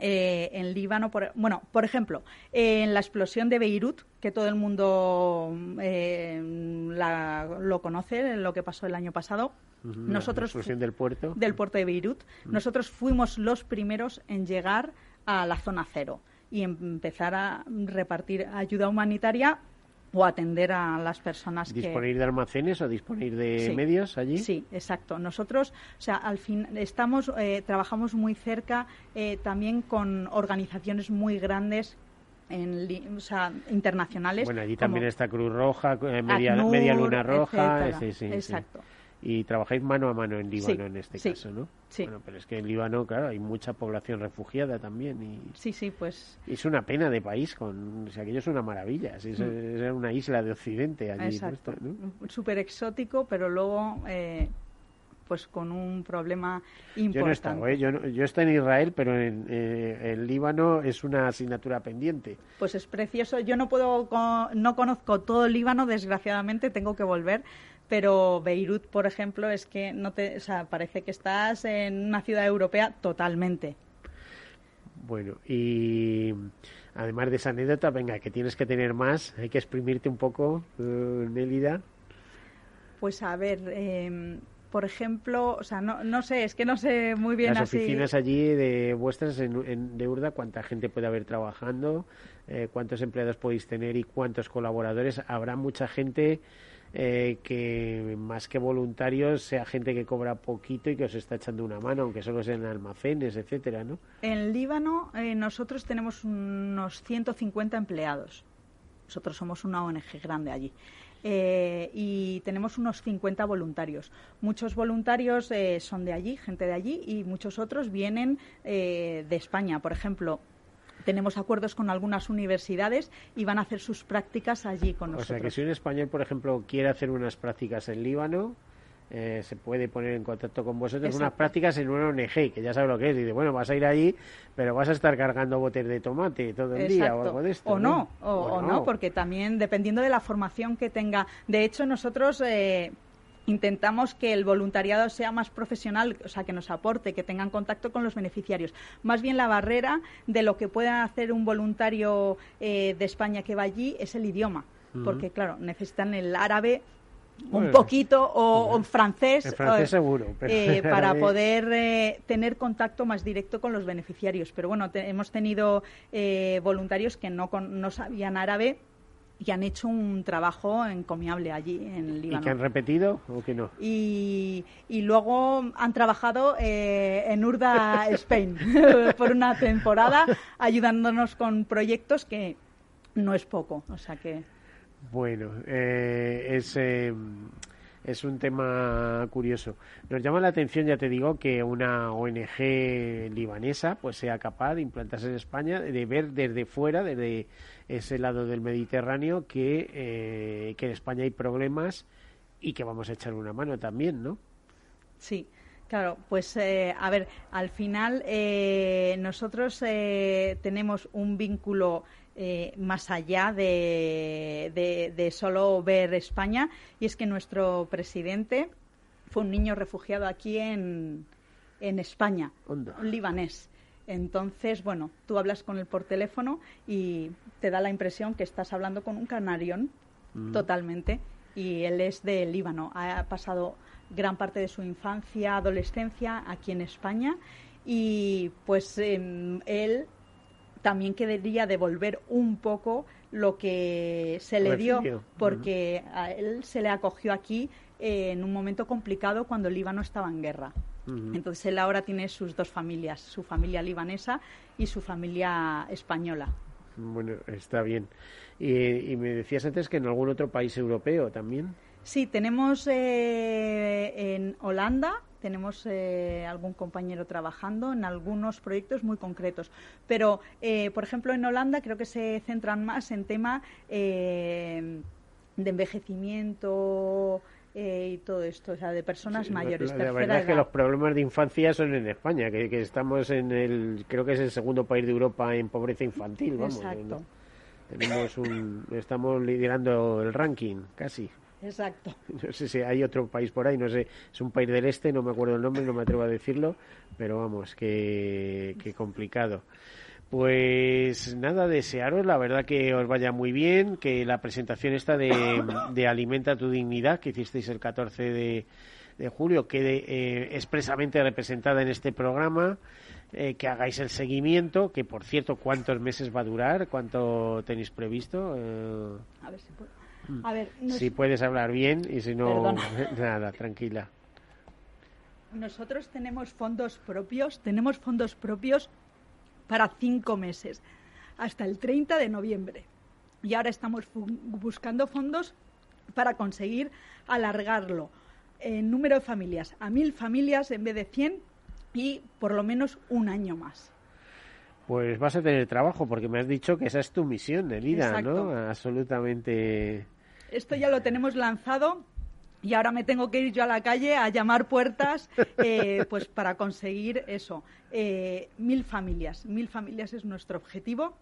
eh, en Líbano, por, bueno, por ejemplo, en la explosión de Beirut, que todo el mundo eh, lo conoce, lo que pasó el año pasado. nosotros la explosión del puerto. Del puerto de Beirut. Nosotros fuimos los primeros en llegar a la zona cero y empezar a repartir ayuda humanitaria o atender a las personas ¿Disponer de almacenes o disponer de medios allí? Sí, exacto. Nosotros, o sea, al fin estamos, eh, trabajamos muy cerca eh, también con organizaciones muy grandes en, o sea, internacionales. Bueno, allí también está Cruz Roja, eh, Media, Media Luna Roja. exacto y trabajáis mano a mano en Líbano en este caso, ¿no? Sí. Bueno, pero es que en Líbano, claro, hay mucha población refugiada también. Y sí, sí, pues. Es una pena de país, con, o sea, aquello es una maravilla. Es, mm. una isla de Occidente allí. Exacto. Súper exótico, pero luego. Eh, pues con un problema importante. Yo no he estado, ¿eh? yo, yo estoy en Israel, pero en, eh, en, Líbano es una asignatura pendiente. Pues es precioso. Yo no puedo, no conozco todo el Líbano, desgraciadamente, tengo que volver, pero Beirut, por ejemplo, es que no te, o sea, parece que estás en una ciudad europea totalmente. Bueno, y además de esa anécdota, venga, que tienes que tener más, hay que exprimirte un poco, uh, Nélida. Pues a ver, em, por ejemplo, o sea, no, no sé, es que no sé muy bien Las así. oficinas allí de vuestras en, en- de Urda, ¿cuánta gente puede haber trabajando? Eh, ¿Cuántos empleados podéis tener y cuántos colaboradores? Habrá mucha gente eh, que, más que voluntarios, sea gente que cobra poquito y que os está echando una mano, aunque solo sean almacenes, etcétera, ¿no? En Líbano eh, nosotros tenemos unos 150 empleados. Nosotros somos una ONG grande allí. Eh, y tenemos unos 50 voluntarios. Muchos voluntarios eh, son de allí, gente de allí, y muchos otros vienen eh, de España. Por ejemplo, tenemos acuerdos con algunas universidades y van a hacer sus prácticas allí con O nosotros. sea, que si un español, por ejemplo, quiere hacer unas prácticas en Líbano, eh, se puede poner en contacto con vosotros, unas prácticas en una ONG, que ya sabe lo que es. Dice, bueno, vas a ir allí, pero vas a estar cargando botes de tomate todo el día o algo de esto. O no, o, o no, no. porque también dependiendo de la formación que tenga. De hecho, nosotros eh, intentamos que el voluntariado sea más profesional, o sea, que nos aporte, que tengan contacto con los beneficiarios. Más bien la barrera de lo que pueda hacer un voluntario eh, de España que va allí es el idioma, porque claro, necesitan el árabe. Un Bueno. poquito o, o francés, El francés o- seguro, pero eh, para poder eh, tener contacto más directo con los beneficiarios. Pero bueno, te- hemos tenido eh, voluntarios que no, con- no sabían árabe y han hecho un trabajo encomiable allí en ¿Y Líbano. que han repetido o que no? Y, y luego han trabajado eh, en Urda, Spain, por una temporada, ayudándonos con proyectos que no es poco. O sea que. Bueno, eh, es, eh, es un tema curioso. Nos llama la atención, ya te digo, que una ONG libanesa pues sea capaz de implantarse en España, de ver desde fuera, desde ese lado del Mediterráneo, que, eh, que en España hay problemas y que vamos a echar una mano también, ¿no? Sí, claro, pues eh, a ver, al final eh, nosotros eh, tenemos un vínculo eh, más allá de, de- de solo ver España y es que nuestro presidente fue un niño refugiado aquí en, en España, Onda. un libanés. Entonces, bueno, tú hablas con él por teléfono y te da la impresión que estás hablando con un canarión Mm. totalmente. Y él es de Líbano. Ha pasado gran parte de su infancia, adolescencia aquí en España. Y pues em, él también quería devolver un poco lo que se le dio, porque a él se le acogió aquí eh, en un momento complicado cuando el Líbano estaba en guerra. Entonces él ahora tiene sus dos familias, su familia libanesa y su familia española. Bueno, está bien. Y, y me decías antes que en algún otro país europeo también. Sí, tenemos eh, en Holanda, tenemos eh, algún compañero trabajando en algunos proyectos muy concretos. Pero, eh, por ejemplo, en Holanda creo que se centran más en tema eh, de envejecimiento eh, y todo esto, o sea, de personas Sí, mayores. La, verdad es que los problemas de infancia son en España, que, que estamos en el, creo que es el segundo país de Europa en pobreza infantil, vamos. Exacto. ¿no? Tenemos un, estamos liderando el ranking, casi. Exacto. No sé si hay otro país por ahí, no sé, es un país del este, no me acuerdo el nombre, no me atrevo a decirlo, pero vamos, que, que complicado. Pues nada, desearos, la verdad que os vaya muy bien, que la presentación esta de, de Alimenta tu Dignidad, que hicisteis el 14 de, de julio, quede eh, expresamente representada en este programa, eh, que hagáis el seguimiento, que por cierto, ¿cuántos meses va a durar? ¿Cuánto tenéis previsto? Eh, A ver si puedo. A ver, nos- si puedes hablar bien y si no, nada, tranquila. Nosotros tenemos fondos propios, tenemos fondos propios para cinco meses, hasta el 30 de noviembre. Y ahora estamos buscando fondos para conseguir alargarlo en número de familias a mil familias en vez de 100 y por lo menos un año más. Pues vas a tener trabajo porque me has dicho que esa es tu misión, Elida, ¿no? Exacto. Absolutamente. Esto ya lo tenemos lanzado y ahora me tengo que ir yo a la calle a llamar puertas eh, pues para conseguir eso. Eh, mil familias, mil familias es nuestro objetivo.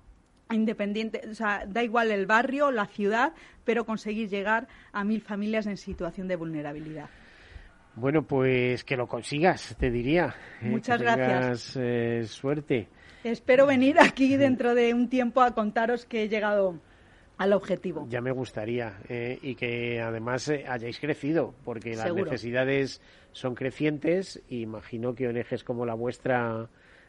Independiente, o sea, da igual el barrio, la ciudad, pero conseguir llegar a mil familias en situación de vulnerabilidad. Bueno, pues que lo consigas, te diría. ¿eh? Muchas Que gracias. tengas, eh, suerte. Espero venir aquí dentro de un tiempo a contaros que he llegado al objetivo. Ya me gustaría eh, y que además eh, hayáis crecido, porque las necesidades son crecientes y imagino que ONGs como la vuestra,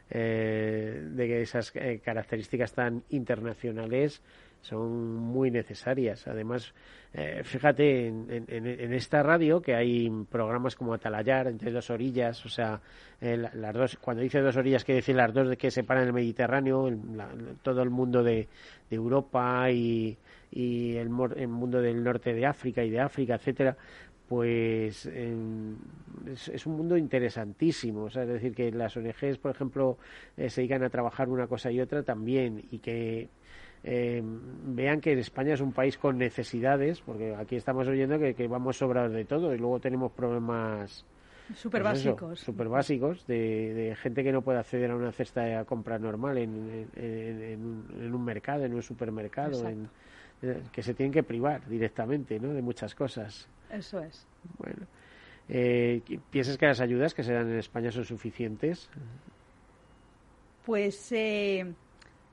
eh, de esas características tan internacionales, son muy necesarias. Además, fíjate, en, esta radio que hay programas como Atalayar, entre dos orillas, o sea, las dos, cuando dice dos orillas, quiere decir las dos de que separan el Mediterráneo, todo el mundo de, Europa y, y el, mundo del norte de África y de África, etcétera, pues es, un mundo interesantísimo. es decir, que las ONGs, por ejemplo, eh, se dedican a trabajar una cosa y otra también y que eh, vean que España es un país con necesidades, porque aquí estamos oyendo que, que vamos sobrados de todo y luego tenemos problemas Súper pues básicos. Súper básicos, de, gente que no puede acceder a una cesta de compra normal en, en, un mercado, en un supermercado, eh, que se tienen que privar directamente ¿no? de muchas cosas. Eso es. Bueno. Eh, ¿Piensas que las ayudas que se dan en España son suficientes? Pues eh,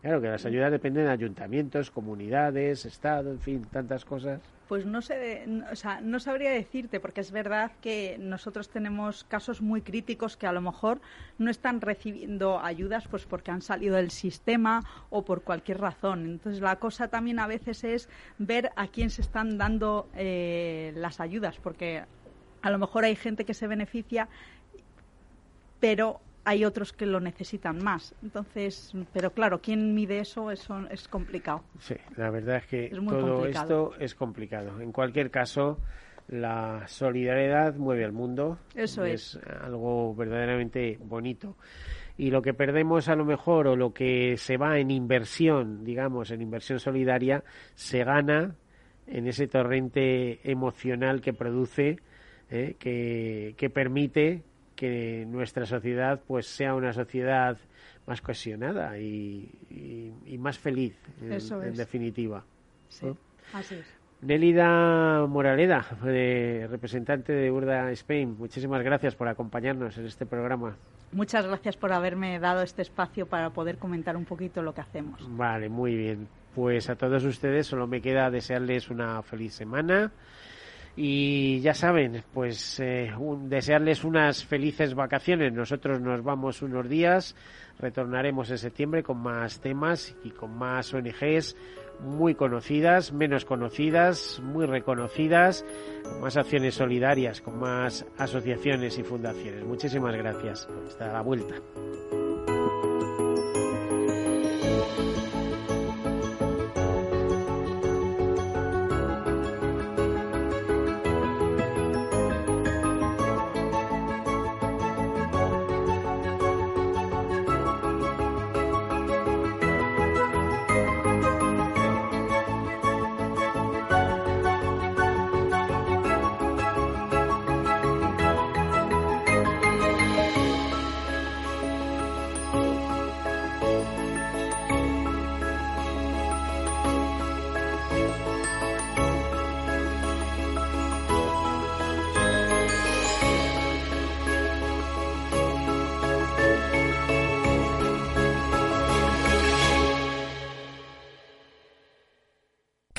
Claro que las ayudas dependen de ayuntamientos, comunidades, Estado, en fin, tantas cosas. Pues no sé, o sea, no sabría decirte, porque es verdad que nosotros tenemos casos muy críticos que a lo mejor no están recibiendo ayudas pues porque han salido del sistema o por cualquier razón. Entonces la cosa también a veces es ver a quién se están dando eh, las ayudas, porque a lo mejor hay gente que se beneficia, pero hay otros que lo necesitan más. Entonces, pero claro, ¿quién mide eso? Eso es complicado. Sí, la verdad es que todo esto es complicado. En cualquier caso, la solidaridad mueve al mundo. Eso es. Es algo verdaderamente bonito. Y lo que perdemos a lo mejor o lo que se va en inversión, digamos, en inversión solidaria, se gana en ese torrente emocional que produce, eh, que, que permite que nuestra sociedad pues sea una sociedad más cohesionada y, más feliz en, definitiva sí, así es Nélida Moraleda, representante de Urda Spain, muchísimas gracias por acompañarnos en este programa. Muchas gracias por haberme dado este espacio para poder comentar un poquito lo que hacemos. Vale, muy bien. Pues a todos ustedes solo me queda desearles una feliz semana y ya saben, pues eh, desearles unas felices vacaciones. Nosotros nos vamos unos días, retornaremos en septiembre con más temas y con más ONGs muy conocidas, menos conocidas, muy reconocidas, con más acciones solidarias, con más asociaciones y fundaciones. Muchísimas gracias. Hasta la vuelta.